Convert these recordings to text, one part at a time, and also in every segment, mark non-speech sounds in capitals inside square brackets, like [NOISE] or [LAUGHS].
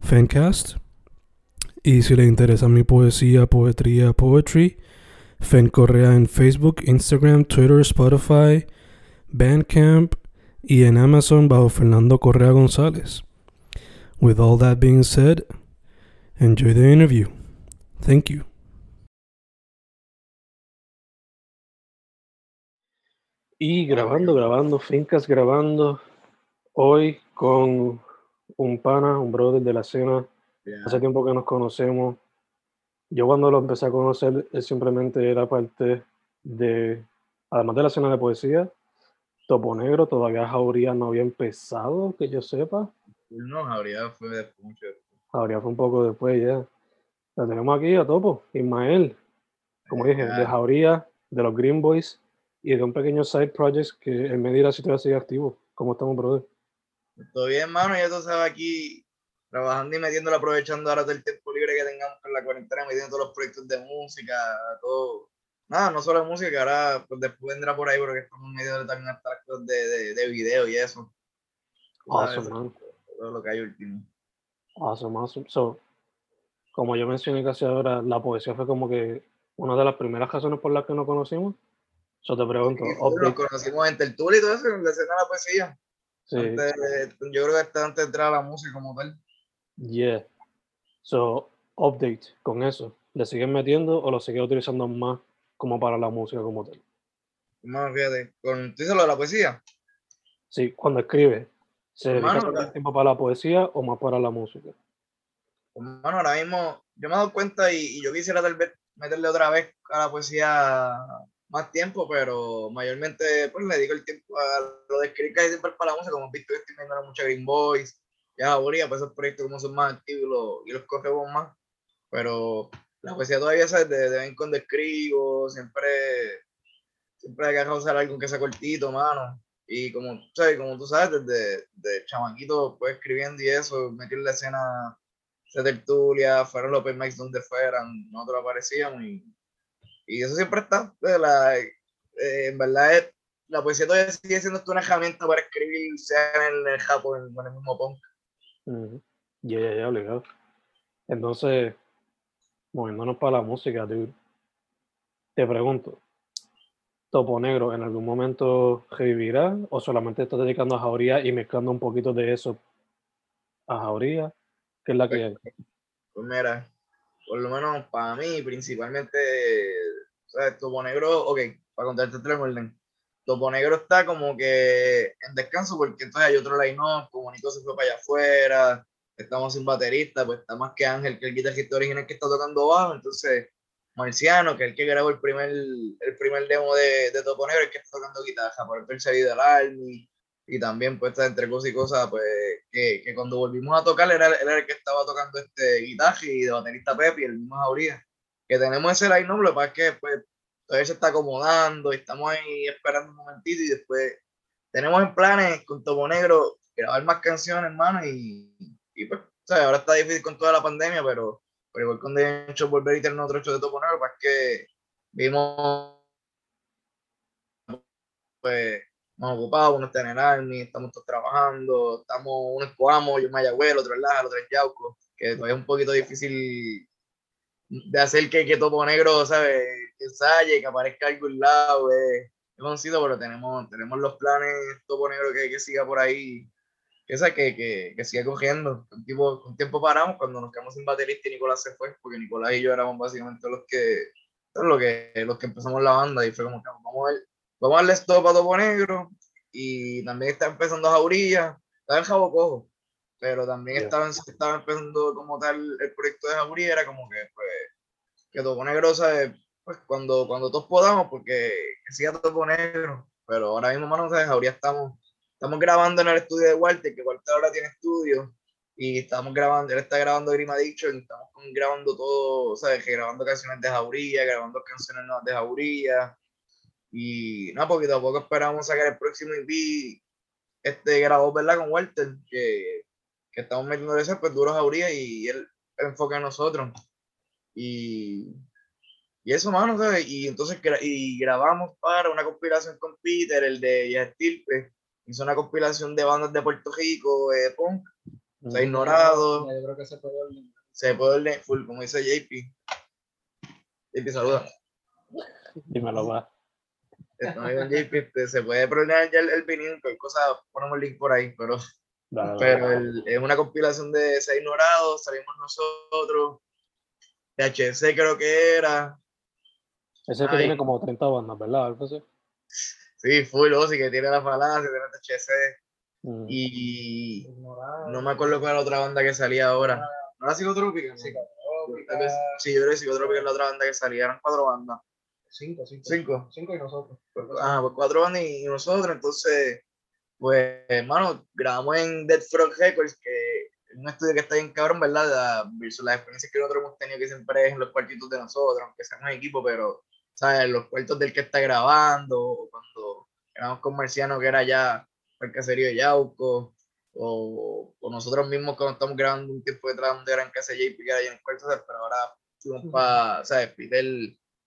Fencast. Y si le interesa mi poesía, poetría, poetry, Fen Correa en Facebook, Instagram, Twitter, Spotify, Bandcamp y en Amazon bajo Fernando Correa González. With all that being said, enjoy the interview. Thank you. Y grabando, grabando, fincas grabando. Hoy con un pana, un brother de la escena. Hace tiempo que nos conocemos. Yo cuando lo empecé a conocer, él simplemente era parte de, además de la escena de poesía, Topo Negro, todavía Jauría no había empezado, que yo sepa. No, Jauría fue después, mucho Jauría fue un poco después ya. La tenemos aquí a Topo, Ismael, como dije, de Jauría, de los Green Boys y de un pequeño side project que en medida si todavía sigue activo. ¿Cómo estamos, brother? Todo bien, hermano. Ya tú sabes aquí trabajando y metiéndolo, aprovechando ahora todo el tiempo libre que tengamos con la cuarentena, metiendo todos los proyectos de música, todo. Nada, no solo música, que ahora pues, después vendrá por ahí porque estamos medio también hasta de, de, de video y eso. Awesome, man. Todo lo que hay último. Awesome, awesome. So, como yo mencioné casi ahora, la poesía fue como que una de las primeras razones por las que nos conocimos. Yo te pregunto. Sí, nos conocimos en Tertulia y todo eso, en la escena de la poesía. Sí. yo creo que está antes de entrar a la música como tal. Yeah. So, update con eso. ¿Le siguen metiendo o lo siguen utilizando más como para la música como tal? Más fíjate, ¿con ¿tú lo de la poesía? Sí, cuando escribe. ¿Se dedica más tiempo para la poesía o más para la música? Bueno, ahora mismo yo me he dado cuenta y, y yo quisiera tal vez meterle otra vez a la poesía más tiempo, pero mayormente pues le dedico el tiempo a lo de escribir casi siempre para la música, como he visto que estoy viendo mucha Green Boys, ya aburría, pues esos proyectos como son más activos y los, cogemos más, pero la poesía todavía sabes, de, de vez en cuando escribo, siempre, siempre hay que causar algo que sea cortito, mano, y como, ¿sabes? como tú sabes, desde, desde chamaquito pues escribiendo y eso, meter la escena de tertulia, fueron los open mics donde fueran, nosotros aparecíamos y y eso siempre está. La, eh, en verdad, la poesía todavía sigue siendo una herramienta para escribir, sea en el Japón o en el mismo punk. Ya, ya, ya, obligado. Entonces, moviéndonos para la música, te pregunto, Topo Negro en algún momento revivirá o solamente estás dedicando a Jauría y mezclando un poquito de eso a Jauría? ¿Qué es la que pues, Pues mira, por lo menos para mí, principalmente o sea, Negro, ok, para contarte el orden. Topo Negro está como que en descanso porque entonces hay otro line-up, como Nico se fue para allá afuera, estamos sin baterista, pues está más que Ángel, que el guitarrista original que está tocando bajo, entonces Marciano, que es el que grabó el primer, el primer demo de, de Topo Negro, el que está tocando guitarra, por el seguido del Army, y también pues entre cosas y cosas, pues que, que cuando volvimos a tocar, era, era el que estaba tocando este guitarra y de baterista Pepe, el mismo Jauría que tenemos ese line up, lo que pasa es que pues, todavía se está acomodando y estamos ahí esperando un momentito y después tenemos en planes con Topo Negro grabar más canciones, hermano, y, y pues, ¿sabes? ahora está difícil con toda la pandemia, pero, pero igual con de hecho volver y tener otro hecho de Topo Negro, pues, que vimos pues más ocupados, uno está en el Army, estamos todos trabajando, estamos, uno es Coamo, yo en Mayagüez, otro en Laja, otro en Yauco, que todavía es un poquito difícil de hacer que, que Topo Negro, ¿sabes? Que ensaye, que aparezca a algún lado, eh. es conocido, pero tenemos, tenemos los planes Topo Negro que, que siga por ahí. Que, esa que, que, que sigue cogiendo. Un, tipo, un tiempo paramos cuando nos quedamos sin baterista y Nicolás se fue, porque Nicolás y yo éramos básicamente los que, los que, los que empezamos la banda. Y fue como que vamos a ver, vamos a darle stop a Topo Negro. Y también está empezando Jauría, estaba en Jabo Cojo, pero también estaba, estaba empezando como tal el proyecto de Jauría, era como que pues que Topo Negro, ¿sabes? Pues cuando, cuando todos podamos, porque que siga Topo Negro, pero ahora mismo, mano, ¿sabes? Jauría estamos estamos grabando en el estudio de Walter, que Walter ahora tiene estudio, y estamos grabando, él está grabando Grima Addiction, estamos grabando todo, ¿sabes? Que grabando canciones de Jauría, grabando canciones nuevas de Jauría, y nada, poquito a poco esperamos sacar el próximo EP, este grabó, ¿verdad? Con Walter, que, que estamos metiendo ese, pues duro Jauría, y él, enfoca en nosotros. Y, y eso, mano, ¿sabes? Y entonces y grabamos para una compilación con Peter, el de Yastilpe, hizo una compilación de bandas de Puerto Rico, eh, punk, se ha ignorado. Yo creo que se puede olvidar. Se puede olvidar full, como dice JP. JP, saluda. Dímelo, va. JP, este, se puede problemar ya el, el vinil, cualquier cosa, ponemos el link por ahí, pero, Dale, pero dale. el- es una compilación de Se ha ignorado, salimos nosotros, THC creo que era, Ese que tiene como 30 bandas, ¿verdad? Algo así. sí, full, Ozzy, que tiene la falacia, tiene THC, Mm. y Ignorado. no me acuerdo cuál era la otra banda que salía ahora. ¿No era Psicotrópica? Sí, yo creo que Psicotrópica es la otra banda que salía, eran cuatro bandas. Cinco, cinco. Cinco. Cinco y nosotros. Ah, pues cuatro bandas y, y nosotros, entonces, pues, hermano, grabamos en Dead Frog Records, que un estudio que está bien cabrón, ¿verdad? La, versus las experiencias que nosotros hemos tenido que siempre es en los cuartitos de nosotros, aunque seamos equipo, pero, ¿sabes? Los cuartos del que está grabando, o cuando grabamos con Marciano, que era ya el caserío de Yauco, o, o nosotros mismos cuando estamos grabando un tiempo detrás donde era en casa de JP, que era allá en el cuarto, ¿sabes? pero ahora fuimos para, ¿sabes? Peter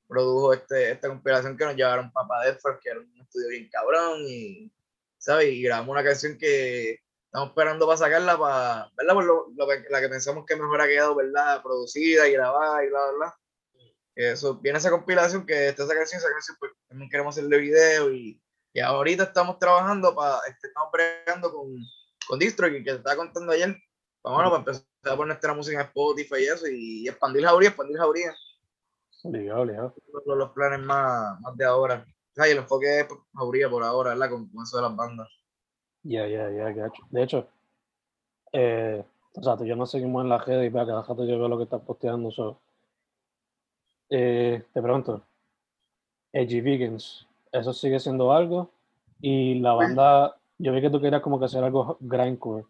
produjo este, esta compilación que nos llevaron para Pa Deathford, que era un estudio bien cabrón, y, ¿sabes? Y grabamos una canción que estamos esperando para sacarla, para, ¿verdad? Por lo, lo que- la que pensamos que mejor ha quedado, ¿verdad? Producida y grabada y bla, bla, bla. Eso, viene esa compilación que está esa canción, esa canción, pues también queremos hacerle video y, y ahorita estamos trabajando para, este, estamos bregando con, con Distro, que te estaba contando ayer, para, bueno, para empezar a poner nuestra música en Spotify y eso, y, expandir Jauría, expandir Jauría Obligado, obligado. los, los planes más, más de ahora. O sea, y el enfoque es pues, Jauría por ahora, ¿verdad? Con, con eso de las bandas. Ya, ya, ya. De hecho, eh, o sea, yo nos seguimos en la red y para cada rato yo veo lo que estás posteando. so. Eh, te pregunto, Edgy Vegans, ¿eso sigue siendo algo? Y la banda, yo vi que tú querías como que hacer algo grindcore.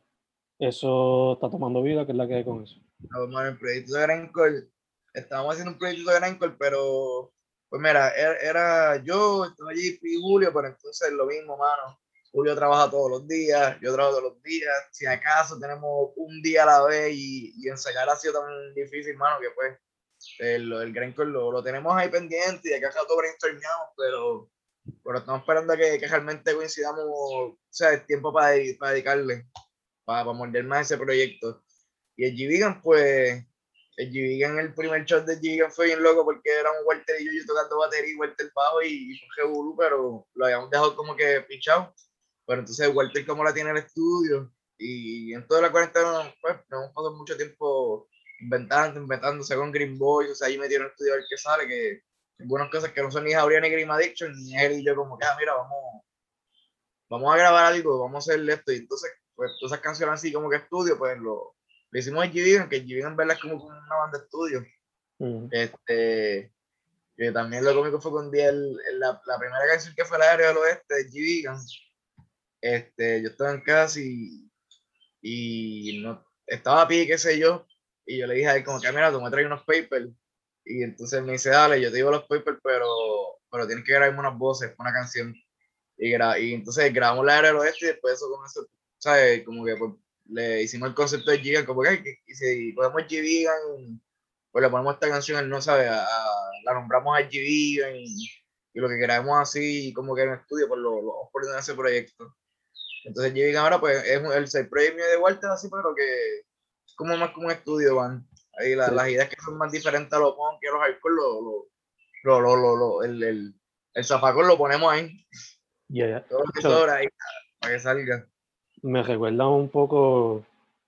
¿Eso está tomando vida? ¿Qué es la que hay con eso? A ver, el proyecto de Grindcore. Estábamos haciendo un proyecto de Grindcore, pero pues mira, era, era yo, estaba allí y Julio, pero entonces lo mismo, mano. Julio trabaja todos los días, yo trabajo todos los días. Si acaso tenemos un día a la vez y, y ensayar ha sido tan difícil, mano, que pues el, el Grindcore lo, lo tenemos ahí pendiente y acá todo brainstormamos, pero, pero estamos esperando que, que realmente coincidamos, o sea, el tiempo para, para dedicarle, para, para morder más ese proyecto. Y el G-Vegan, pues, el G-Vegan, el primer shot de G-Vegan fue bien loco porque era un Walter y yo, yo tocando batería y Walter bajo y, y un pero lo habíamos dejado como que pichado. Pero entonces Walter como la tiene en el estudio y en toda la cuarentena, pues, nos hemos pasado mucho tiempo inventando, inventándose con Green Boys, o sea, ahí metieron el estudio a ver qué sale, que buenas cosas que no son ni Jauría ni Green Addiction, ni él y yo como que, ah, mira, vamos, vamos a grabar algo, vamos a hacer esto, y entonces, pues, todas esas canciones así como que estudio, pues, lo, lo hicimos en G-Vegan, que G-Vegan en verdad es como una banda de estudio, Mm. este, que también lo cómico fue con Diel, la, la primera canción que fue la área del oeste de G-Vegan, este, yo estaba en casa y, y no, estaba a pie, qué sé yo, y yo le dije a él como que, mira, tú me traes unos papers, y entonces me dice, dale, yo te digo los papers, pero, pero tienes que grabarme unas voces, una canción, y, gra y entonces grabamos la área del oeste y después eso eso, ¿sabes? Como que pues, le hicimos el concepto de Gigan, como que, y si podemos Gigan, pues le ponemos esta canción, él no sabe, a- la nombramos a Gigan y, y lo que queramos así, como que en estudio, pues lo, lo vamos poniendo en ese proyecto. Entonces Gigan ahora, pues es un- el project mío de Walter, así, pero que es como más como un estudio, van. Ahí la- Sí. las ideas que son más diferentes a los punk y a los hardcore, lo, lo, lo, lo, lo, el, el, el zafacón lo ponemos ahí, todo lo que Sure. sobra ahí, para que salga. me recuerda un poco,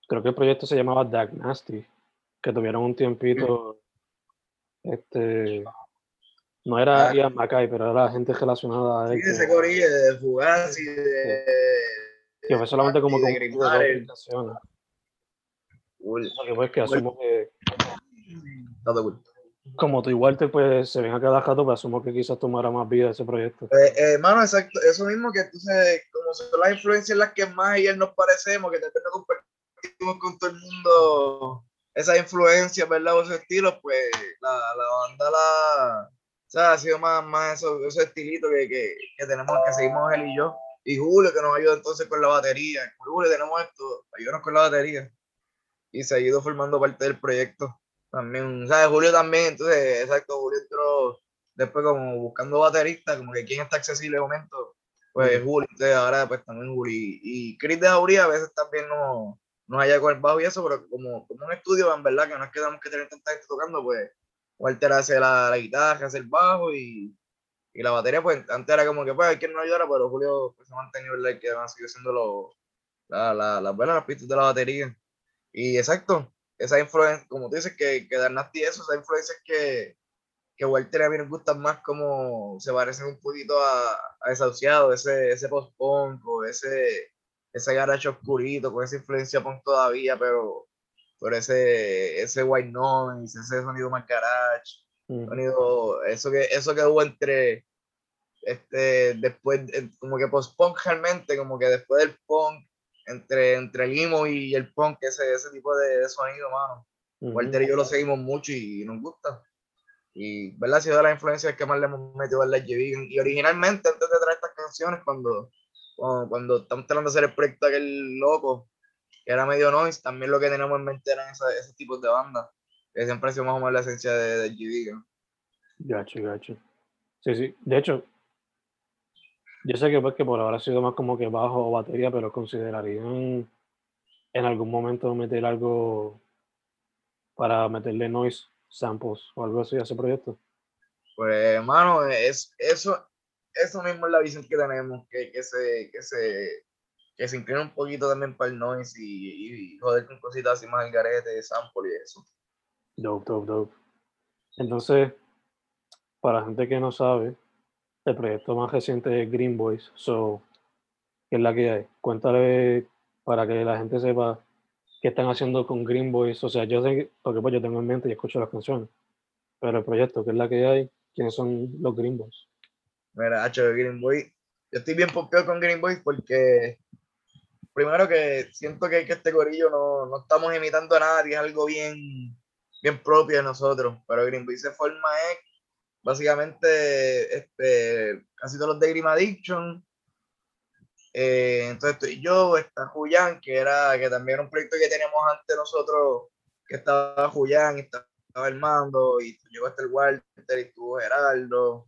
creo que el proyecto se llamaba Dark Nasty, que tuvieron un tiempito, este, no era Ah. Ian Mackay, pero era gente relacionada a Sí, él. de ese que- corillo de Fugazi, de. Que fue solamente como de dos. Porque pues que asumo que, como tú y Walter, pues se ven a cada rato, pues asumo que quizás tomara más vida ese proyecto. Eh, eh, mano, exacto, eso mismo que entonces, como son las influencias las que más y él nos parecemos, que tal vez no compartimos con todo el mundo esas influencias, ¿verdad? O esos estilos, pues la, la banda la, o sea, ha sido más, más esos, esos estilitos que, que, que tenemos, que seguimos él y yo. Y Julio, que nos ayuda entonces con la batería. Julio, tenemos esto, ayúdanos con la batería. Y se ha ido formando parte del proyecto. También, ¿sabes? Julio también, entonces, exacto, Julio entró después como buscando bateristas, como que quién está accesible de momento, pues Julio, entonces ahora pues también Julio. Y, Chris de Jauría a veces también no, nos haya con el bajo y eso, pero como, como un estudio, en verdad, que no es que tenemos que tener tanta gente tocando, pues Walter hace la, la guitarra, hace el bajo y, y la batería, pues antes era como que pues hay quien nos ayudara, pero Julio pues, se ha mantenido, ¿verdad? Que han seguido siendo los, la, la, las buenas las pistas de la batería. Y exacto, esa influencia, como tú dices, que, que Dark Nasty eso, esa influencia es que, que Walter a mí nos gustan más como se parecen un poquito a, a Desahuciado, ese, ese post-punk o ese, ese garage oscurito con esa influencia punk todavía, pero por ese, ese white noise, ese sonido más garage, Ujú. sonido, eso que, eso que hubo entre, este, después, como que post-punk realmente, como que después del punk, entre, entre el emo y el punk, ese, ese tipo de, de sonido, mano. Walter y yo lo seguimos mucho y nos gusta. Y, ¿verdad? Ha sido de las influencias que más le hemos metido al J Vegan. Y originalmente, antes de traer estas canciones, cuando, cuando, cuando estamos tratando de hacer el proyecto aquel loco, que era medio noise, también lo que teníamos en mente eran esa- esos tipos de bandas. Que siempre ha sido más o menos la esencia de, de J Vegan. Gacho, gacho. Sí, sí. De hecho, yo sé que pues que por ahora ha sido más como que bajo batería, pero considerarían en algún momento meter algo para meterle noise samples o algo así a ese proyecto. Pues, hermano, es, eso, eso mismo es la visión que tenemos, que, que, se, que, se, que se inclina un poquito también para el noise y, y joder con cositas así más al garete, sample y eso. Dope, dope, dope. Entonces, para la gente que no sabe, el proyecto más reciente es Green Boys. So, ¿qué es la que hay? Cuéntale para que la gente sepa qué están haciendo con Green Boys. O sea, yo sé, porque pues yo tengo en mente y escucho las canciones. Pero el proyecto, ¿qué es la que hay? ¿Quiénes son los Green Boys? Mira, Hacho, Green Boy. Yo estoy bien pompeado con Green Boy porque, primero que siento que, que este gorillo no, no estamos imitando a nadie, es algo bien, bien propio de nosotros. Pero Green Boy se forma es básicamente este, casi todos los de Grim Addiction. Eh, entonces estoy yo, está Julián, que era que también era un proyecto que teníamos antes nosotros, que estaba Julián estaba Armando, y llegó hasta el Walter y estuvo Geraldo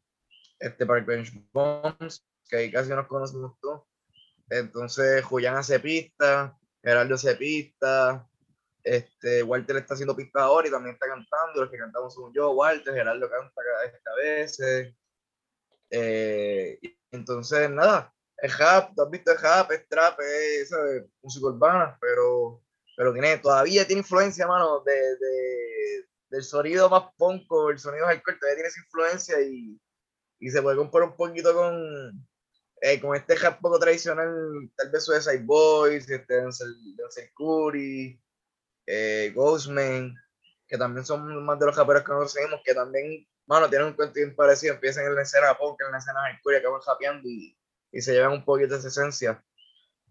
este Park Bench Bombs, que ahí casi nos conocemos todos. Entonces, Julián hace pista, Geraldo hace pista, este, Walter está haciendo pista ahora y también está cantando. Los que cantamos son yo, Walter, Geraldo canta a veces. Eh, y entonces, nada, es rap, tú has visto el rap, es trap, es música urbana, pero, pero tiene, todavía tiene influencia, mano, de, de- del sonido más ponco, el sonido hardcore, todavía tiene esa influencia y, y se puede comparar un poquito con, eh, con este rap poco tradicional, tal vez Suicide Boys, este Denzel, Denzel Curry, eh, Ghostman, que también son más de los raperos que seguimos, que también, mano, tienen un cuento bien parecido, empiezan en la escena punk, en la escena hardcore acaban rapeando y, y se llevan un poquito de esa esencia.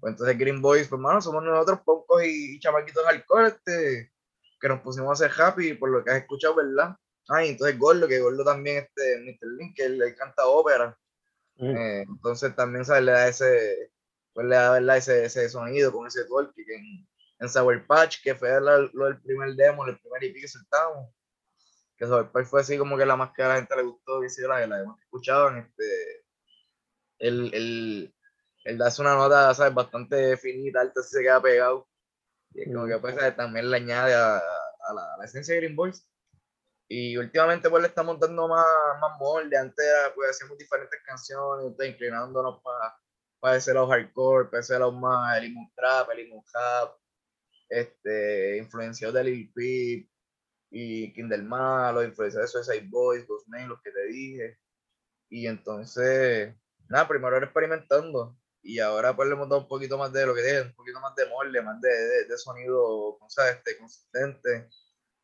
Pues entonces Green Boys, pues mano, somos nosotros pocos y, y chamaquitos hardcore, este, que nos pusimos a hacer happy por lo que has escuchado, ¿verdad? Ah, y entonces Gordo, que Gordo también, este, Mr. Link, que él, él canta ópera. Eh, entonces también ¿sabes? le da ese, pues le da ¿verdad? Ese, ese sonido con ese twerk que en, en Sour Patch, que fue la- lo del primer demo, el primer EP que soltamos. Que Sour Patch fue así como que la más que a la gente le gustó, que la, la demás que escuchaban, este, él, él, él da una nota, ¿sabes? Bastante finita, alta, así se queda pegado. Y es como que pues también le añade a, a la, a la esencia de Green Boys. Y últimamente pues le estamos dando más, más molde. Antes pues hacíamos diferentes canciones, inclinándonos para para ese hardcore, para ese más el emo trap, el emo rap, este, influenciado de Lil Peep y King del Malo, influenciado de Suicide Boys, Ghostman, los que te dije. Y entonces, nada, primero era experimentando y ahora pues le hemos dado un poquito más de lo que dije, un poquito más de molde, más de, de, de sonido, ¿sabes? Este, consistente,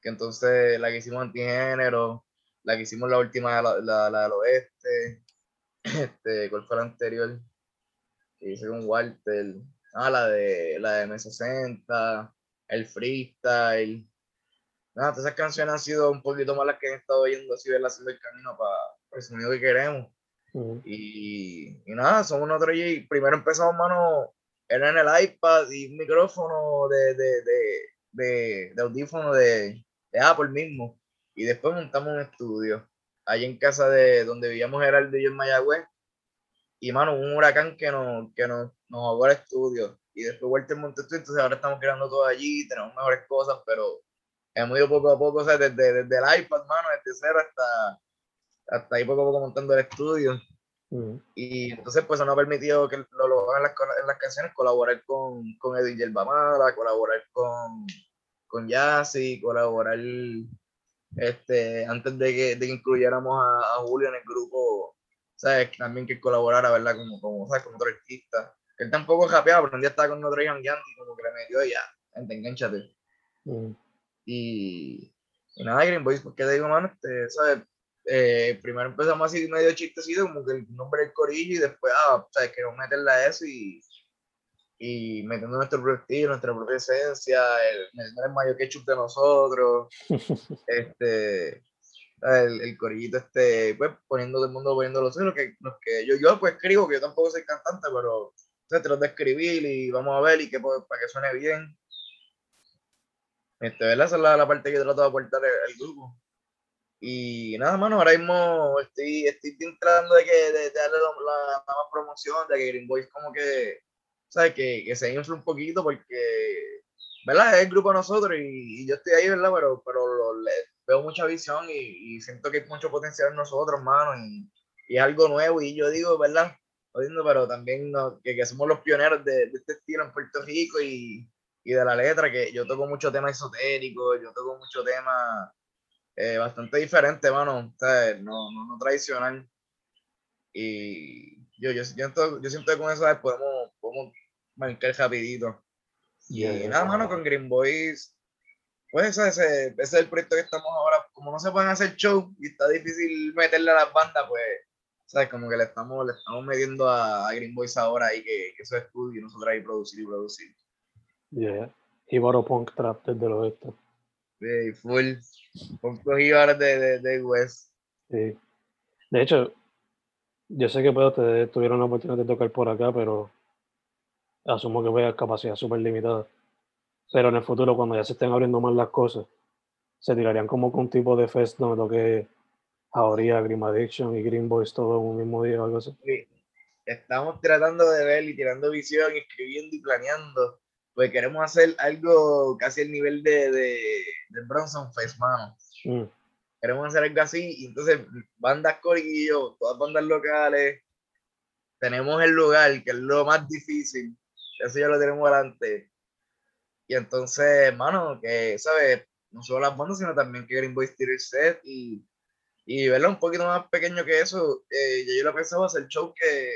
que entonces la que hicimos antigénero, la que hicimos la última, la, la, la del oeste, [CLEARS THROAT] este, ¿cuál fue la anterior? Que hice con Walter, ah, la de, la de M60, el freestyle, nada, todas esas canciones han sido un poquito más las que he estado oyendo así, verlas haciendo el camino para, para el sonido que queremos. Ujú. Y, y nada, somos nosotros y primero empezamos, mano, era en el iPad y un micrófono de, de, de, de, de audífono de, de Apple mismo. Y después montamos un estudio ahí en casa de donde vivíamos Geraldo y yo en Mayagüez. Y mano, un huracán que nos, que nos, nos ahogó el estudio. Y después Walter montó esto, entonces ahora estamos creando todo allí, tenemos mejores cosas, pero hemos ido poco a poco, o sea, desde, desde el iPad, mano, desde cero hasta, hasta ahí poco a poco montando el estudio. Ujú. Y entonces pues eso nos ha permitido que lo, lo hagan en las, en las canciones, colaborar con, con Edwin Yerbamala, colaborar con, con Yassi, colaborar este, antes de que, de que incluyéramos a, a Julio en el grupo, ¿sabes? También que colaborara, ¿verdad? Como, como, ¿sabes? Como otro artista. Él tampoco rapeaba, pero un día estaba con otro Young Yanti, como que le metió y ya, vente, enganchate. Ujú. Y, y nada, Green Boys, qué te digo, mano, este, ¿sabes? Eh, primero empezamos así medio chistecito, como que el nombre del corillo, y después, ah, ¿sabes? Queremos meterle a eso y, y metiendo nuestro propio estilo, nuestra propia esencia, el, el mayo ketchup de nosotros, [LAUGHS] este, el, el corillito, este, pues poniendo todo el mundo poniendo los suyos, que, los que yo, yo pues escribo, que yo tampoco soy cantante, pero se trato de escribir y vamos a ver y que pues, para que suene bien. Este, ¿verdad? Esa es la, la parte que trato de aportar el grupo. Y nada, mano, ahora mismo estoy, estoy tratando de, que, de, de darle la, la- la más promoción, de que Green Boys como que, ¿sabes? Que, que se infle un poquito porque, ¿verdad? Es el grupo de nosotros y, y yo estoy ahí, ¿verdad? Pero, pero lo- le- veo mucha visión y, y siento que hay mucho potencial en nosotros, mano, y, y es algo nuevo y yo digo, ¿verdad? Jodiendo, pero también no, que, que somos los pioneros de, de este estilo en Puerto Rico y, y de la letra, que yo toco mucho tema esotérico, yo toco mucho tema eh, bastante diferente, mano, o sea, no, no, no tradicional. Y yo, yo, siento, yo siento que con eso podemos, podemos marcar rapidito. Y Yeah, nada, yeah. mano, con Green Boys, pues ese, ese, ese es el proyecto que estamos ahora. Como no se pueden hacer show y está difícil meterle a las bandas, pues, ¿sabes? Como que le estamos, le estamos metiendo a, a Green Boys ahora ahí que, que eso es estudio y nosotros ahí producir y producir. Yeah. Ibaro Punk Trap desde el oeste. Sí, full. Pocos jíbaros de, de, de West. Sí. De hecho, yo sé que pues, ustedes tuvieron la oportunidad de tocar por acá, pero asumo que voy a capacidad súper limitada. Pero en el futuro, cuando ya se estén abriendo más las cosas, se tirarían como con un tipo de fest donde toque Jauría, Grim Addiction y Green Boys todo en un mismo día o algo así. Sí. Estamos tratando de ver y tirando visión, escribiendo y planeando. Pues queremos hacer algo casi al nivel de, de, del Bronson Fest, mano. Mm, queremos hacer algo así, y entonces bandas corillo, todas bandas locales, tenemos el lugar, que es lo más difícil, eso ya lo tenemos adelante. Y entonces, hermano, que, ¿sabes? No solo las bandas, sino también que Green Boys tire el set y, y verlo un poquito más pequeño que eso. Eh, yo, lo pensaba hacer show que,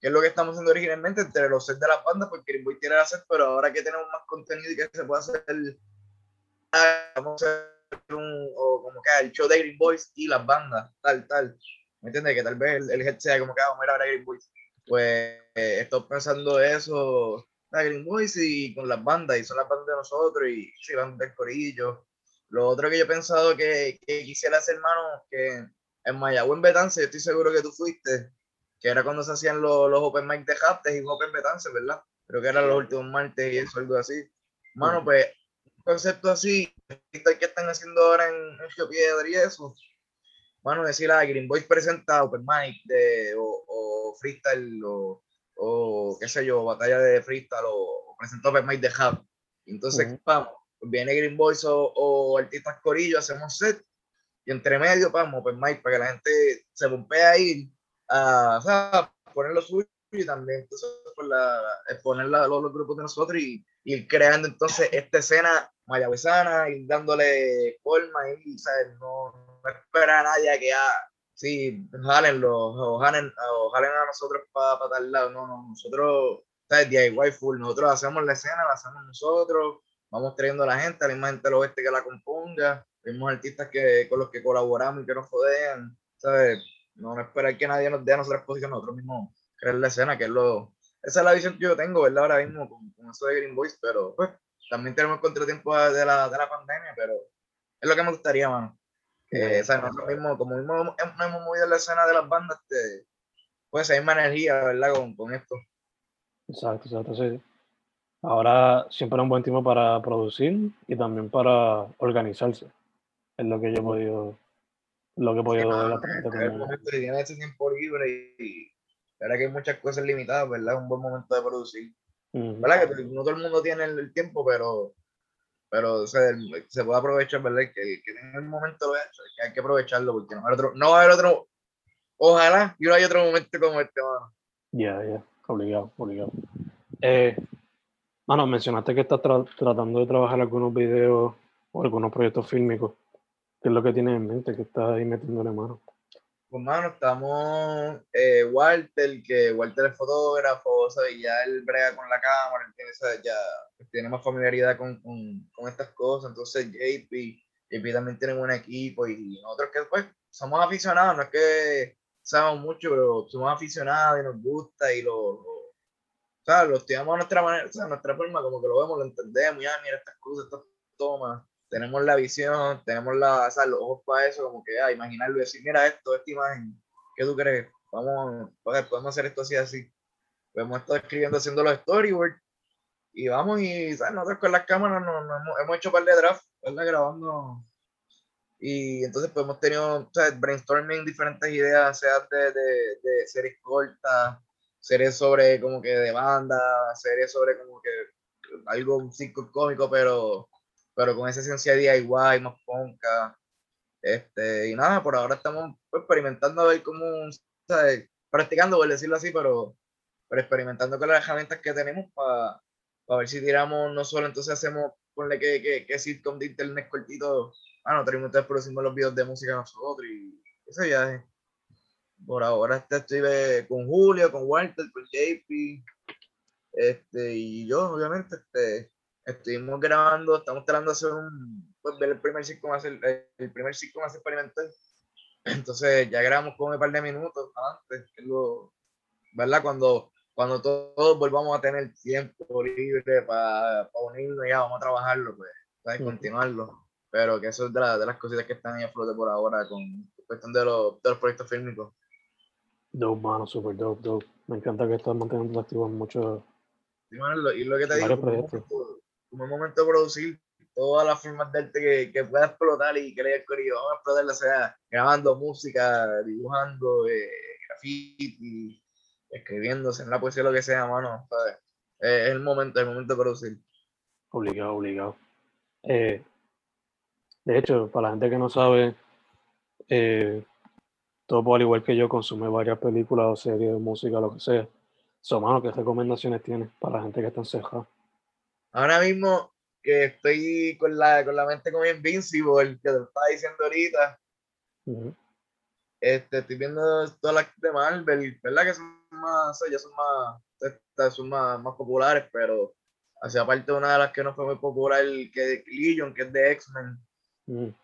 que es lo que estamos haciendo originalmente entre los sets de las bandas, porque Green Boys tiene el set, pero ahora que tenemos más contenido y que se puede hacer, ah, vamos a hacer un, o como que el show de Green Boys y las bandas, tal, tal. ¿Me entiendes? Que tal vez el, el head sea como que ah, vamos a ir a Green Boys. Pues eh, estoy pensando eso, a Green Boys y con las bandas, y son las bandas de nosotros, y sí, van del corillo. Lo otro que yo he pensado que, que quisiera hacer, hermano, que en Mayagüez, Betance, yo estoy seguro que tú fuiste, que era cuando se hacían los, los open mic de Haptes y open Betance, ¿verdad? Creo que eran los últimos martes y eso, algo así. Mano, pues, un concepto así, que están haciendo ahora en, en Río Piedra y eso. Mano, decir a Green Boys presenta open mic de, o, o freestyle o, o qué sé yo, batalla de freestyle o, o presenta open mic de Hub. Entonces, Ujú. vamos, viene Green Boys o, o artistas corillo, hacemos set y entre medio, vamos, open mic para que la gente se pompee a ir a, a poner lo suyo y también. Entonces, por la, exponer la- los, los grupos de nosotros y ir creando entonces esta escena mayagüezana, ir dándole forma y ¿sabes? No, no espera a nadie a que ah, sí, jálenlo, o jalen, o jalen a nosotros para tal lado. No, no, nosotros, ¿sabes? DIY full, nosotros hacemos la escena, la hacemos nosotros, vamos trayendo a la gente, a la misma gente del oeste que la componga, mismos artistas que, con los que colaboramos y que nos jodean, ¿sabes? No, no esperar que nadie nos dé a nuestra exposición, nosotros mismos crear la escena, que es lo... Esa es la visión que yo tengo, ¿verdad? Ahora mismo con, con eso de Green Boys, pero pues también tenemos el contratiempo de la, de la pandemia, pero es lo que me gustaría, mano. Que, o sea, nosotros mismos, como mismo hemos, movido en la escena de las bandas, este, pues esa misma energía, ¿verdad? Con, con esto. Exacto, exacto, sí. Ahora siempre es un buen tiempo para producir y también para organizarse. Es lo que yo he podido, lo que he podido ver de En el tu- momento que tienes ese tiempo libre y, verdad que hay muchas cosas limitadas, ¿verdad? Es un buen momento de producir. Ujú. ¿Verdad? Que no todo el mundo tiene el, el tiempo, pero, pero o sea, el- se puede aprovechar, ¿verdad? Que, que en el momento lo he hecho, que hay que aprovecharlo porque no va a haber otro, no va a haber otro, ojalá y no hay otro momento como este, mano. Ya, ya, obligado, obligado. Eh, mano, mencionaste que estás tra- tratando de trabajar algunos videos o algunos proyectos fílmicos. ¿Qué es lo que tienes en mente? que estás ahí metiéndole mano? Pues, mano, estamos eh, Walter, que Walter es fotógrafo, ¿sabes? Ya él brega con la cámara, él tiene, ¿sabes? Ya tiene más familiaridad con, con, con estas cosas. Entonces, JP, JP también tiene un equipo y nosotros que pues somos aficionados, no es que sabemos mucho, pero somos aficionados y nos gusta y lo, lo, ¿sabes? lo estudiamos a nuestra manera, o sea, a nuestra forma, como que lo vemos, lo entendemos, ya mira estas cosas, estas tomas, tenemos la visión, tenemos la, o sea, los ojos para eso, como que ah, imaginarlo y decir, mira esto, esta imagen, ¿qué tú crees? Vamos, podemos hacer esto así, así. Hemos estado escribiendo, haciendo los storyboards y vamos y ¿sabes? nosotros con las cámaras nos, nos hemos, hemos hecho un par de drafts, ¿verdad? Grabando. Y entonces pues hemos tenido ¿sabes? brainstorming diferentes ideas, sea de, de, de series cortas, series sobre como que de banda, series sobre como que algo, un circo cómico, pero, pero con esa esencia DIY, más ponca. Este, y nada, por ahora estamos experimentando a ver cómo, practicando, por decirlo así, pero, pero experimentando con las herramientas que tenemos para ver si tiramos, no solo entonces hacemos, ponle que, que, que sitcom de internet cortito, ah, no, tenemos entonces producimos los videos de música nosotros y eso ya es. Por ahora este, estoy con Julio, con Walter, con JP, este, y yo, obviamente, este, estuvimos grabando, estamos tratando de hacer un, pues ver el primer sitcom, hacer, el primer sitcom hacer experimental. [CLEARS THROAT] Entonces ya grabamos como un par de minutos antes, que lo, ¿verdad? Cuando, cuando todos volvamos a tener tiempo libre para unirnos, ya vamos a trabajarlo, pues, ¿sabes? Continuarlo. Pero que eso es de, la- de las cositas que están ahí a flote por ahora con cuestión de los, de los proyectos fílmicos. Dope, mano, super dope, dope. Me encanta que estás manteniendo activo en muchos. Sí, y lo que te digo, como un, proyectos. momento, como un momento de producir todas las formas de arte que, que pueda explotar y que le haya corrido, vamos a explotarla, sea, grabando música, dibujando, eh, graffiti, escribiéndose en la poesía, lo que sea, mano, ¿sabes? Eh, es el momento, el momento de producir. Obligado, obligado. Eh, de hecho, para la gente que no sabe, eh, Topo, al igual que yo, consume varias películas o series de música, lo que sea. So, mano, ¿qué recomendaciones tienes para la gente que está encejada? Ahora mismo que estoy con la, con la mente como Invincible, que te lo estaba diciendo ahorita, Ujú. este, estoy viendo todas las de Marvel, ¿verdad? Que son más, ya son más, estas son más, más populares, pero hacia parte una de las que no fue muy popular, que es Legion, que es de X-Men, Ujú.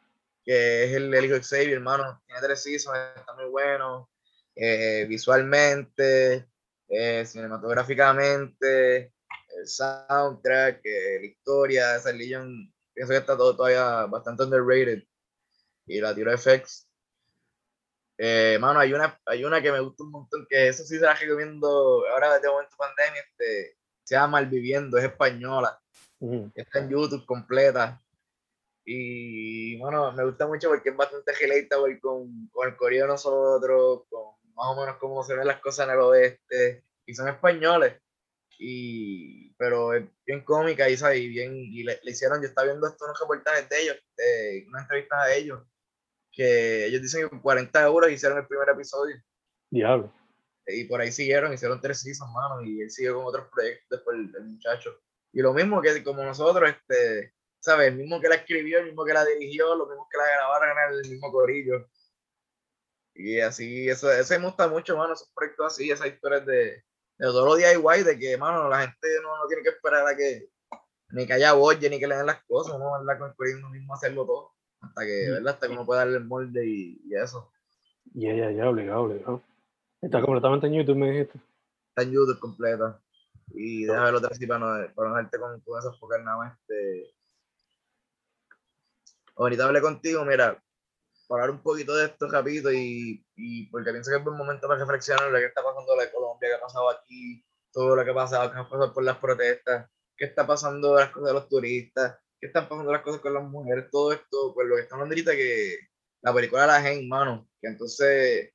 Que es el, el hijo de Xavier, hermano, tiene tres seasons, está muy bueno, eh, visualmente, eh, cinematográficamente, el soundtrack, eh, la historia, esa Legion, pienso que está todo todavía bastante underrated, y la tiro FX. Eh, mano, hay una, hay una que me gusta un montón, que eso sí se la recomiendo ahora de momento pandemia, este, se llama Malviviendo, es española, Ujú. está en YouTube completa. Y bueno, me gusta mucho porque es bastante relatable con, con el coreano de nosotros, con más o menos cómo se ven las cosas en el oeste, y son españoles. Y, pero es bien cómica y, ¿sabes? y bien, y le, le hicieron, yo estaba viendo estos unos reportajes de ellos, eh, unas entrevistas a ellos, que ellos dicen que con 40 euros hicieron el primer episodio. Diablo. Y por ahí siguieron, hicieron tres seasons, mano, y él siguió con otros proyectos después el, el muchacho. Y lo mismo que como nosotros, este, ¿sabes? El mismo que la escribió, el mismo que la dirigió, lo mismo que la grabaron en el mismo corillo. Y así, eso, eso me gusta mucho, mano, esos proyectos así, esas historias de, de todo lo DIY, de que, mano, la gente no, no tiene que esperar a que ni que haya boye, ni que le den las cosas, ¿no? ¿Verdad? Con el corillo uno mismo hacerlo todo. Hasta que, ¿verdad? Hasta que uno pueda darle el molde y, y eso. Ya, ya, ya, obligado, obligado. Está completamente en YouTube, me dijiste. Está en YouTube completa. Y déjame ver otra así para no, para no dejarte con, con esas pocas nada más. Este... Ahorita hablé contigo, mira, para hablar un poquito de esto rápido y, y porque pienso que es buen momento para reflexionar lo que está pasando en Colombia, qué ha pasado aquí, todo lo que ha pasado, qué ha pasado por las protestas, qué está pasando las cosas de los turistas, qué están pasando las cosas con las mujeres, todo esto, pues lo que están hablando ahorita que la película La Gente, mano, que entonces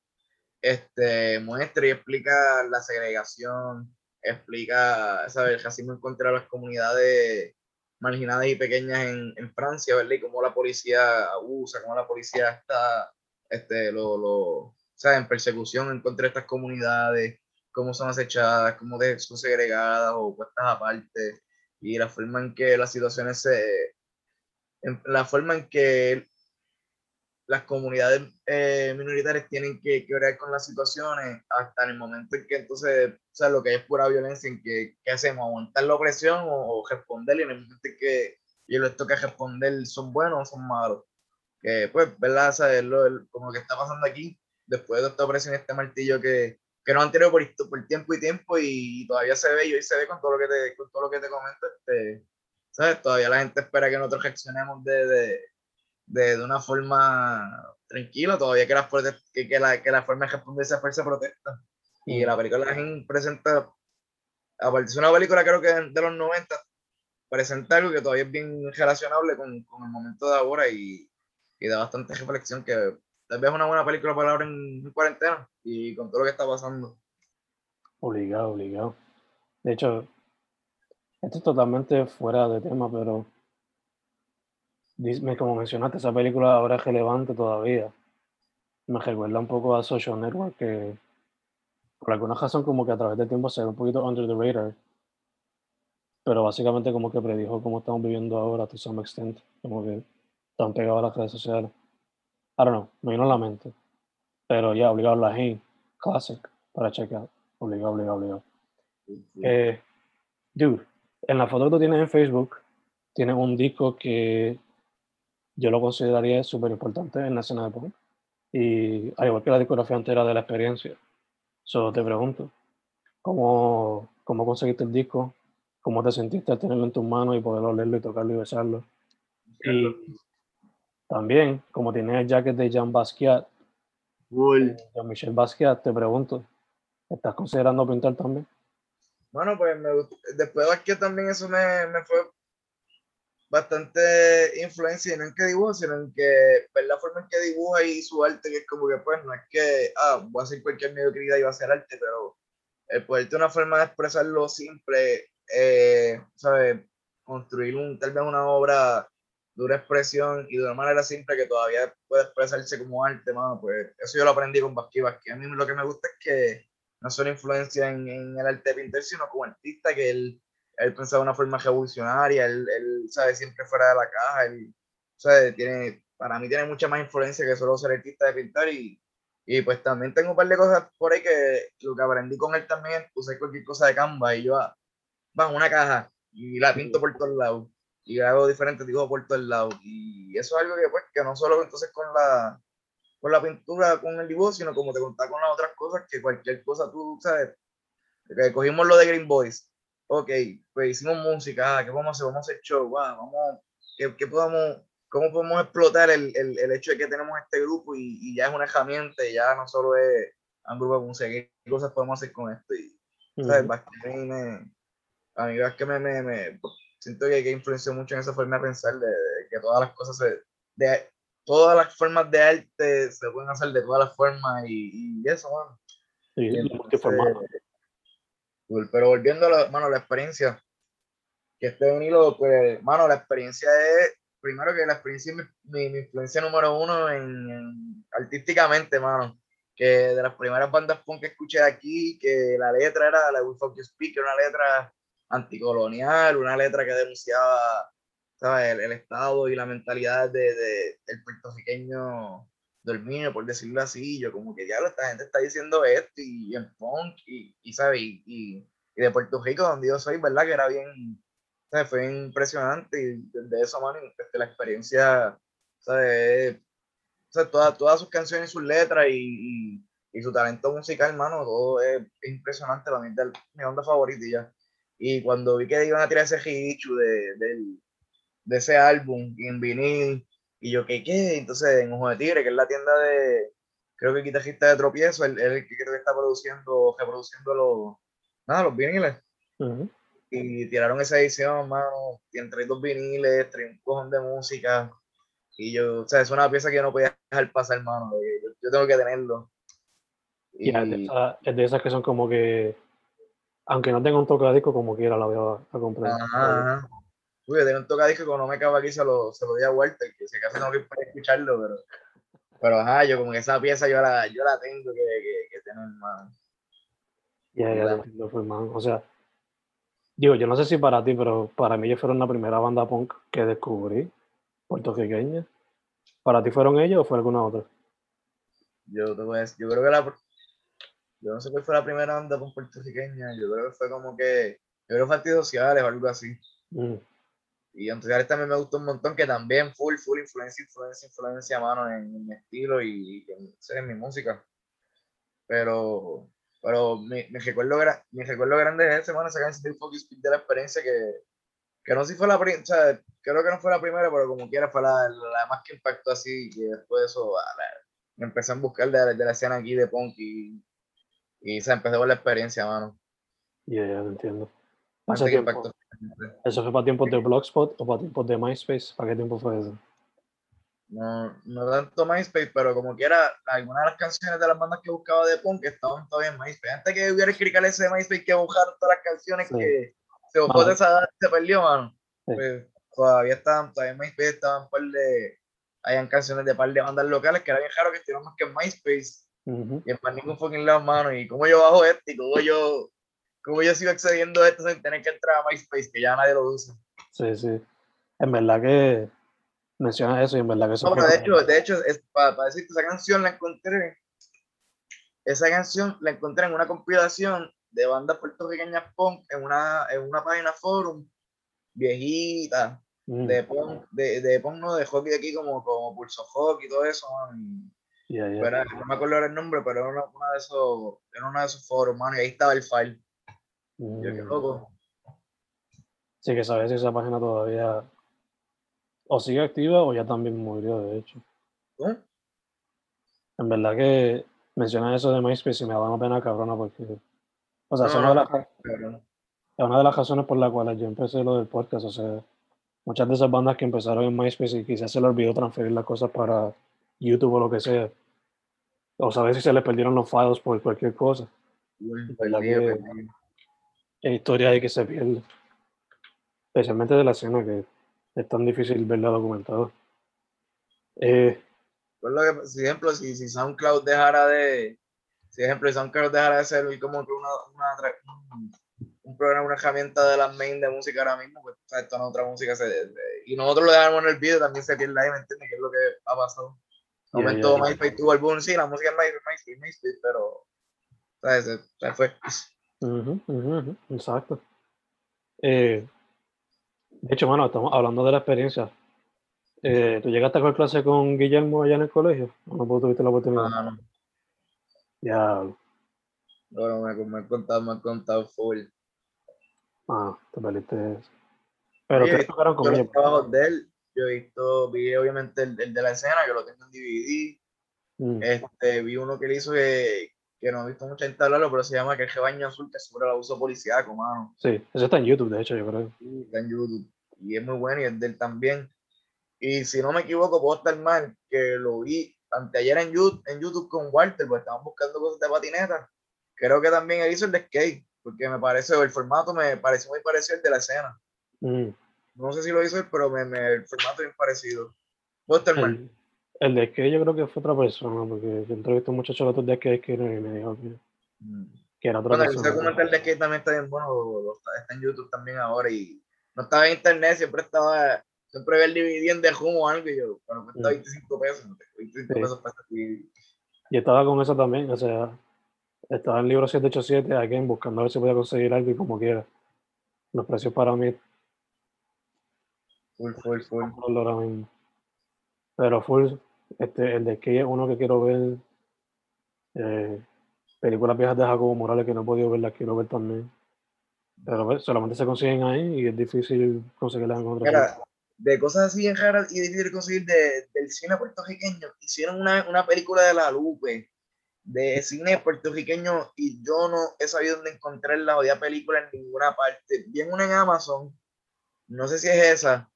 este, muestra y explica la segregación, explica ¿sabes? el racismo en contra de las comunidades marginadas y pequeñas en, en Francia, ¿verdad? Y cómo la policía abusa, cómo la policía está, este, lo, lo, ¿sabes? En persecución en contra de estas comunidades, cómo son acechadas, cómo de, son segregadas o puestas aparte, y la forma en que las situaciones se... En, la forma en que las comunidades eh, minoritarias tienen que, que ver con las situaciones hasta en el momento en que entonces, o sea, lo que es pura violencia, en que, ¿qué hacemos? ¿Aguantar la opresión o, o responder? Y en el momento en que yo les toca responder, ¿son buenos o son malos? Que pues, ¿verdad? ¿Sabes? Lo, el, como lo que está pasando aquí, después de esta opresión, este martillo que, que nos han tirado por, por tiempo y tiempo y todavía se ve y hoy se ve con todo lo que te, con todo lo que te comento, este, ¿sabes? Todavía la gente espera que nosotros reaccionemos de, de de, de, una forma tranquila, todavía que la, que, que la, que la forma de responder esa fuerza protesta. Y la película la gente presenta, aparte de una película creo que de los 90, presenta algo que todavía es bien relacionable con, con el momento de ahora y, y da bastante reflexión que tal vez es una buena película para ahora en, en cuarentena y con todo lo que está pasando. Obligado, obligado. De hecho, esto es totalmente fuera de tema, pero como mencionaste, esa película ahora es relevante todavía. Me recuerda un poco a Social Network, que por alguna razón como que a través del tiempo se ve un poquito under the radar. Pero básicamente como que predijo cómo estamos viviendo ahora, to some extent. Como que están pegados a las redes sociales. I don't know, me vino a la mente. Pero ya, yeah, obligado a la gente. Classic, para checar. Obligado, obligado, obligado. Sí, sí. Eh, dude, en la foto que tú tienes en Facebook, tienes un disco que yo lo consideraría súper importante en la escena de punk. Y al igual que la discografía entera de la experiencia. Solo te pregunto, ¿cómo, ¿cómo conseguiste el disco? ¿Cómo te sentiste al tenerlo en tus manos y poder olerlo y tocarlo y besarlo? Y también, como tienes el jacket de Jean Basquiat, Cool. Jean-Michel Basquiat, te pregunto, ¿estás considerando pintar también? Bueno, pues me después de Basquiat también eso me, me fue bastante influencia, y no en que dibuja, sino en que ver la forma en que dibuja y su arte, que es como que, pues, no es que, ah, voy a hacer cualquier mediocridad y va a hacer arte, pero el poder tener una forma de expresarlo simple, eh, ¿sabes? Construir un, tal vez una obra de una expresión y de una manera simple que todavía puede expresarse como arte, mano, pues eso yo lo aprendí con Basquiat. Basquiat a mí lo que me gusta es que no solo influencia en, en el arte de pintar, sino como artista, que él él pensaba de una forma revolucionaria, él, él, sabe, siempre fuera de la caja, él, sabe, tiene, para mí tiene mucha más influencia que solo ser artista de pintar y, y pues también tengo un par de cosas por ahí que lo que aprendí con él también, usé cualquier cosa de Canva y yo, va, va una caja y la pinto por todos lados y hago diferentes dibujos por todos lados y eso es algo que pues que no solo entonces con la con la pintura, con el dibujo, sino como te contaba con las otras cosas, que cualquier cosa tú, sabes, que cogimos lo de Green Boys, ok, pues hicimos música, ah, ¿qué vamos a hacer? Vamos a hacer show, wow, vamos, ¿qué, qué podemos, ¿cómo podemos explotar el, el, el, hecho de que tenemos este grupo y, y, ya es una herramienta, y ya no solo es un grupo de música, ¿qué cosas podemos hacer con esto? Y, uh -huh. ¿sabes? Me, a mí es que me, me, me siento que, que, influenció mucho en esa forma de pensar, de, de que todas las cosas se, de, todas las formas de arte se pueden hacer de todas las formas y, y eso, bueno. Sí, y entonces, pero volviendo a la, mano, la experiencia que esté unido, pues, mano, la experiencia es, primero que la experiencia es mi, mi, mi influencia número uno en, en, artísticamente, mano. que de las primeras bandas punk que escuché aquí, que la letra era la We Fuck You Speak, una letra anticolonial, una letra que denunciaba ¿sabes? El, el estado y la mentalidad de, de, del puertorriqueño dormido, por decirlo así, yo como que ya esta gente está diciendo esto y, en punk y, y ¿sabes? Y, y, y, de Puerto Rico, donde yo soy, ¿verdad? Que era bien, ¿sabes? Fue impresionante y desde eso, mano, desde la experiencia, ¿sabes? O sea, todas, todas sus canciones sus letras y, y, su talento musical, hermano, todo es, es impresionante, para mí es mi onda favorita y ya. Y cuando vi que iban a tirar ese hichu de, de, de, ese álbum en vinil, y yo, ¿qué qué? Entonces, en Ojo de Tigre, que es la tienda de, creo que el guitarrista de Tropiezo, él, él que creo que está produciendo, reproduciendo los, nada, los viniles. Uh -huh. Y tiraron esa edición, mano, tienen tres dos viniles, traen un cojón de música. Y yo, o sea, es una pieza que yo no podía dejar pasar, hermano. Yo, yo tengo que tenerlo. Y, yeah, es, de esas, es de esas que son como que, aunque no tenga un tocadisco, como quiera la voy a, a comprar. Ajá. Uy, yo tengo un tocadisco que no me acaba aquí, se lo, se lo di a Walter, que si acaso no que para escucharlo, pero, pero ajá, yo como que esa pieza yo la, yo la tengo que, que, que tener, hermano. Ya, ya, entiendo, pues, man. O sea, digo, yo no sé si para ti, pero para mí ellos fueron la primera banda punk que descubrí, puertorriqueña. ¿Para ti fueron ellos o fue alguna otra? Yo te voy a decir, yo creo que la, yo no sé cuál fue la primera banda punk puertorriqueña, yo creo que fue como que, yo creo que fue Antidociales o algo así. Mm. Y Antidociales también me gustó un montón, que también full, full influencia, influencia, influencia, mano, en, mi estilo y, y en, en mi música. Pero, pero mi, mi, recuerdo, mi recuerdo grande es ese, mano, esa canción de Focus Speed de la experiencia que, que no sé si fue la primera, o sea, creo que no fue la primera, pero como quiera fue la, la más que impactó así, y después de eso me empecé a buscar de, de, la escena aquí de punk y, y se empezó la experiencia, mano. Ya, yeah, ya, yeah, entiendo. ¿Hace tiempo? ¿Eso fue para tiempos de Blogspot o para tiempos de MySpace? ¿Para qué tiempo fue eso? No, no tanto MySpace, pero como quiera, algunas de las canciones de las bandas que buscaba de punk estaban todavía en MySpace. Antes que hubiera escrito ese de MySpace que buscaron todas las canciones sí. que se buscó de esa se perdió, mano. Sí. Pues, todavía estaban, todavía en MySpace estaban un par de, hayan canciones de par de bandas locales que era bien raro que estuvieran más que en MySpace. Uh -huh. Y en más ningún fucking lado, mano. Y cómo yo bajo esto y cómo yo, cómo yo sigo accediendo a esto sin tener que entrar a MySpace, que ya nadie lo usa. Sí, sí. En verdad que menciona eso y en verdad que eso. No, pero de hecho, de hecho, es para, para decirte, esa canción la encontré. Esa canción la encontré en una compilación de bandas puertorriqueñas punk en una, en una página forum viejita mm. de punk, de, de punk, no, de hockey de aquí como, como Pulso Hockey y todo eso. Y, yeah, yeah. Pero, no me acuerdo el nombre, pero era una, una de esos, era uno de esos foros, mano, y ahí estaba el file. Mm. Yo qué loco. Sí, que sabes si esa página todavía o sigue activa o ya también murió, de hecho. ¿Eh? En verdad que mencionas eso de MySpace y me da una pena cabrona porque. O sea, no, es, una de las, es una de las razones por las cuales yo empecé lo del podcast. O sea, muchas de esas bandas que empezaron en MySpace y quizás se les olvidó transferir las cosas para YouTube o lo que sea. O saber si se les perdieron los files por cualquier cosa. Uy, ¿verdad que es historia de que se pierde. Especialmente de la escena que es tan difícil verla documentado. Eh, pues lo que, ejemplo, si, si SoundCloud dejara de, si ejemplo, si SoundCloud dejara de ser como una, una, un, programa, una herramienta de las main de música ahora mismo, pues esto no otra música se, de, y nosotros lo dejamos en el video, también se pierde ahí, ¿me entiendes? Que es lo que ha pasado. Yeah, momento MySpace tuvo el boom, sí, la música es MySpace, MySpace, MySpace, pero, ¿sabes? Se, se fue. Exacto. Eh, de hecho, mano, estamos hablando de la experiencia. Eh, ¿Tú llegaste a coger clase con Guillermo allá en el colegio? ¿O no tuviste la oportunidad? No, no. Ya. No, no, me, me han contado, me han contado full. Ah, te perdiste eso. Pero Oye, ¿qué tocaron con yo los trabajos de él, yo he visto, vi obviamente el, el de la escena, que lo tengo en DVD. Mm, Este, vi uno que él hizo que, que no he visto mucha gente hablarlo, pero se llama que el rebaño azul que sobre el abuso policíaco, mano. Sí, eso está en YouTube, de hecho, yo creo. Sí, está en YouTube. Y es muy bueno y es de él también. Y si no me equivoco, puedo estar mal, que lo vi anteayer en YouTube, en YouTube con Walter, pues estaban buscando cosas de patineta. Creo que también él hizo el de skate, porque me parece, el formato me pareció muy parecido al de la escena. Mm. No sé si lo hizo él, pero me, me, el formato es bien parecido. Puedo estar mal. El, El de que yo creo que fue otra persona, porque yo entrevisté a un muchacho el otro día que, que y me dijo que, que era otra Bueno, persona. documental de skate también está bien bueno, está, en YouTube también ahora y no estaba en internet, siempre estaba, siempre veía el DVD en The Home o algo y yo, bueno, cuesta Mm. 25 pesos, no tengo 25 Sí. pesos para este DVD. Y estaba con eso también, o sea, estaba en el libro 787, again, buscando a ver si podía conseguir algo y como quiera. Los precios para mí Full, full, full. ahora mismo. Pero full, este, el de que es uno que quiero ver. eh, películas viejas de Jacobo Morales que no he podido ver, las quiero ver también. Pero pues, solamente se consiguen ahí y es difícil conseguirlas en. Mira, de cosas así bien raras y difíciles de conseguir de- del cine puertorriqueño, hicieron una, una película de La Lupe, de cine puertorriqueño, y yo no he sabido dónde encontrar la jodida película en ninguna parte. Vi en una en Amazon, no sé si es esa,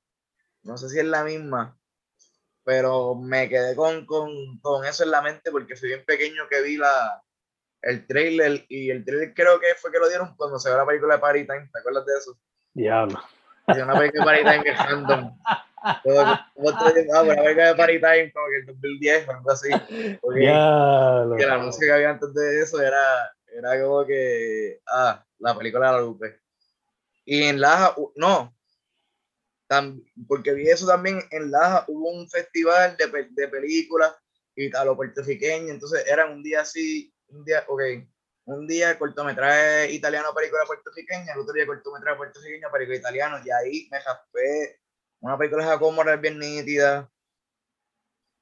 no sé si es la misma, pero me quedé con, con, con eso en la mente porque fui bien pequeño que vi la, el trailer, y el trailer creo que fue que lo dieron cuando se ve la película de Party Time, ¿te acuerdas de eso? Diablo. Hacía una película de Party Time que es random. [LAUGHS] Como ah, una película de Party Time como que el 2010 o algo así. Porque Diablo. que la música que había antes de eso era, era como que, ah, la película de la Lupe. Y en u- no, tam- porque vi eso también en Laja, hubo un festival de, de películas italo puertorriqueño, entonces era un día así, un día, ok, un día cortometraje italiano, película puertorriqueña, el otro día cortometraje puertorriqueño, película italiano, y ahí me raspé una película de Jacobo Morales bien nítida,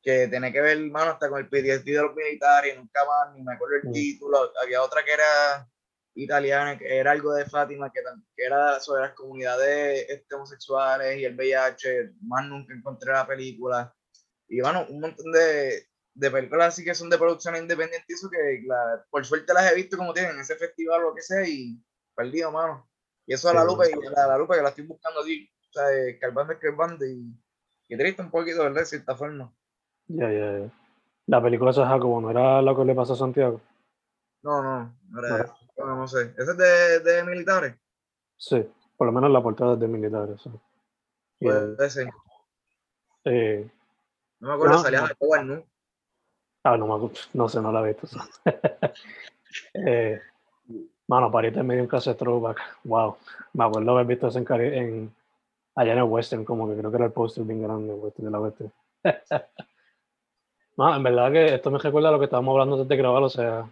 que tiene que ver, mano, hasta con el PTSD de los militares, nunca más, ni me acuerdo el Mm. título, había otra que era italiana, que era algo de Fátima, que, que era sobre las comunidades este, homosexuales y el VIH, más nunca encontré la película, y bueno, un montón de, de películas así que son de producción independiente eso que la- por suerte las he visto como tienen en ese festival o lo que sea y perdido, mano. Y eso a la Sí, lupa, y a la lupa que la estoy buscando aquí, o sea, escarbando, escarbando y, y triste un poquito, ¿verdad? De cierta forma. Ya, ya, ya. La película de Jacobo, ¿no era lo que le pasó a Santiago? No, no, no era No. Eso. No, sé. ¿Ese es de, de militares? Sí, por lo menos la portada es de militares. sí. Puede ser. eh, No me acuerdo, No, salía no. Jacobo ¿no? Ah, no, me acu- no sé, no la he visto. [LAUGHS] eh, mano, Parita me dio un clase throwback. Wow. Me acuerdo haber visto eso en, en allá en el Western, como que creo que era el póster bien grande Western, de la Western. [LAUGHS] no, en verdad que esto me recuerda a lo que estábamos hablando antes de grabar, o sea,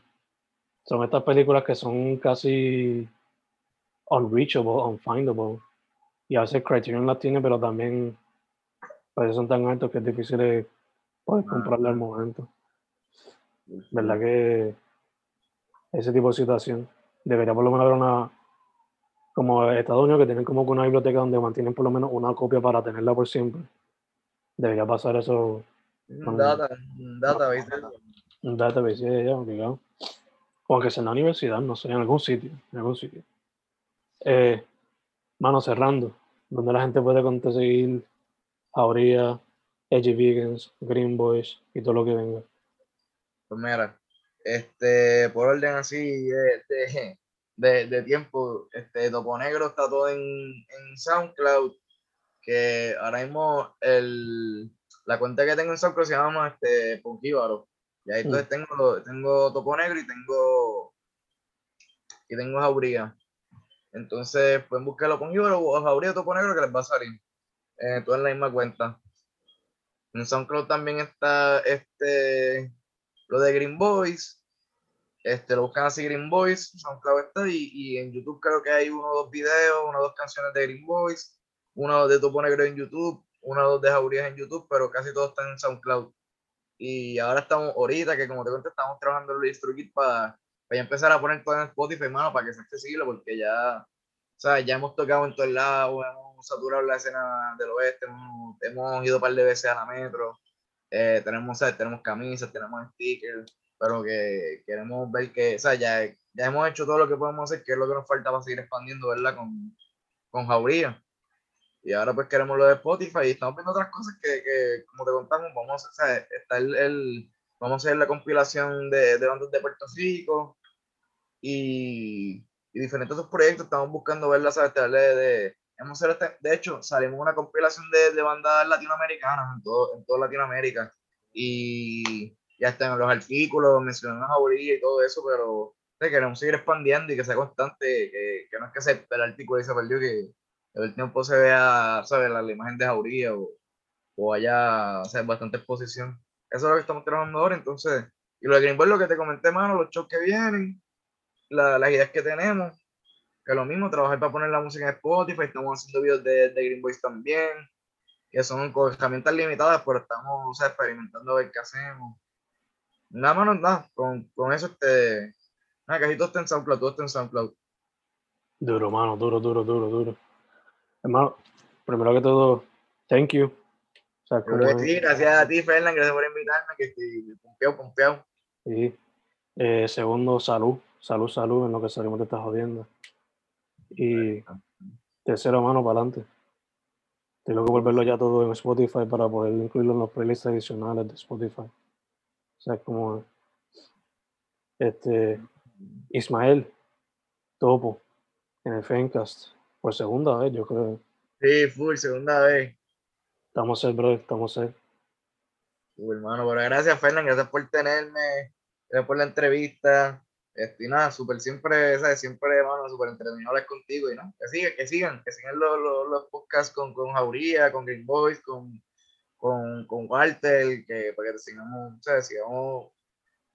son estas películas que son casi unreachable, unfindable. Y a veces Criterion las tiene, pero también veces son tan altos que es difícil de poder Ah. comprarla al momento. ¿Verdad que ese tipo de situación debería por lo menos haber una, como Estados Unidos, que tienen como una biblioteca donde mantienen por lo menos una copia para tenerla por siempre? Debería pasar eso, Un data, un database. un database, ya, obligado. O aunque sea en la universidad, no sé, en algún sitio, en algún sitio. Eh, mano, cerrando, donde la gente puede conseguir Jauría, Edgy Vegans, Green Boys y todo lo que venga. Pues mira, este, por orden así de, de, de, de tiempo, este, Topo Negro está todo en, en SoundCloud, que ahora mismo el, la cuenta que tengo en SoundCloud se llama este, Ponquíbaro. Y ahí entonces tengo, tengo Topo Negro y tengo, y tengo Jauría. Entonces pueden buscarlo Ponquíbaro o Jauría Topo Negro que les va a salir. Eh, todo en la misma cuenta. En SoundCloud también está este lo de Green Boys. Este, lo buscan así Green Boys, SoundCloud está, y, y en YouTube creo que hay uno o dos videos, una o dos canciones de Green Boys, uno de Topo Negro en YouTube, una o dos de Jaurías en YouTube, pero casi todos están en SoundCloud. Y ahora estamos, ahorita que como te conté, estamos trabajando en el DistroKid para, para ya empezar a poner todo en Spotify, mano, para que sea accesible, porque ya, o sea, ya hemos tocado en todos lados, hemos saturado la escena del oeste, hemos, hemos ido un par de veces a la metro, eh, tenemos, ¿sabes? tenemos camisas, tenemos stickers, pero que queremos ver que, o sea, ya, ya hemos hecho todo lo que podemos hacer, que es lo que nos falta para seguir expandiendo, ¿verdad? Con, con Jauría. Y ahora pues queremos lo de Spotify y estamos viendo otras cosas que, que como te contamos, vamos a, o sea, está el, el- vamos a hacer la compilación de, de bandas de Puerto Rico y, y diferentes otros proyectos, estamos buscando verlas, ¿sabes? De, de, hemos este- de hecho, salimos una compilación de, de bandas latinoamericanas en todo, en toda Latinoamérica y ya están en los artículos, mencionamos a Uri y todo eso, pero queremos seguir expandiendo y que sea constante, que, que no es que se el artículo y se perdió, que el tiempo se vea, ¿sabes? La, imagen de Jauría o, o haya, o sea, bastante exposición. Eso es lo que estamos trabajando ahora, entonces, y lo de Green Boy, lo que te comenté, mano, los shows que vienen, la- las ideas que tenemos, que lo mismo, trabajar para poner la música en Spotify, estamos haciendo videos de, de Green Boys también, que son con herramientas limitadas, pero estamos, o sea, experimentando a ver qué hacemos. Nada, mano, nada, con, con eso, este, nada, casi todo está en SoundCloud, todo está en SoundCloud. Duro, mano, duro, duro, duro, duro. Hermano, primero que todo, thank you. O sea, creo como- sí, gracias a ti, Fernán, gracias por invitarme, que estoy pompeado, pompeado. sí. Eh, segundo, salud, salud, salud en lo que salimos de esta jodienda. Y tercero, mano, para adelante. Tengo que volverlo ya todo en Spotify para poder incluirlo en los playlists adicionales de Spotify. O sea, como este Ismael Topo en el Fencast por segunda vez, yo creo. Sí, full, segunda vez. Estamos el brother, estamos el. Uh, hermano, pero gracias, Fernán, gracias por tenerme, gracias por la entrevista. Este, y nada, súper siempre, ¿sabes? Siempre, hermano, súper entretenido hablar contigo y no, que sigan, que sigan, que sigan los, los, los podcasts con, con Jauría, con Green Boys, con, con, con Walter, que para que sigamos, ¿sabes? Sigamos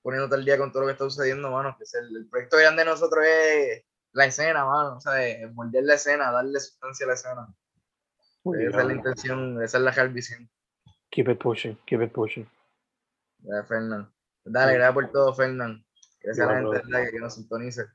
poniéndote al día con todo lo que está sucediendo, mano, que es el, el proyecto grande de nosotros es la escena, mano, ¿sabes? Moldear la escena, darle sustancia a la escena. Esa es la intención, esa es la real visión. Keep it pushing, keep it pushing. Fernán. Dale, gracias por todo, Fernán. Gracias a la gente que nos sintonice.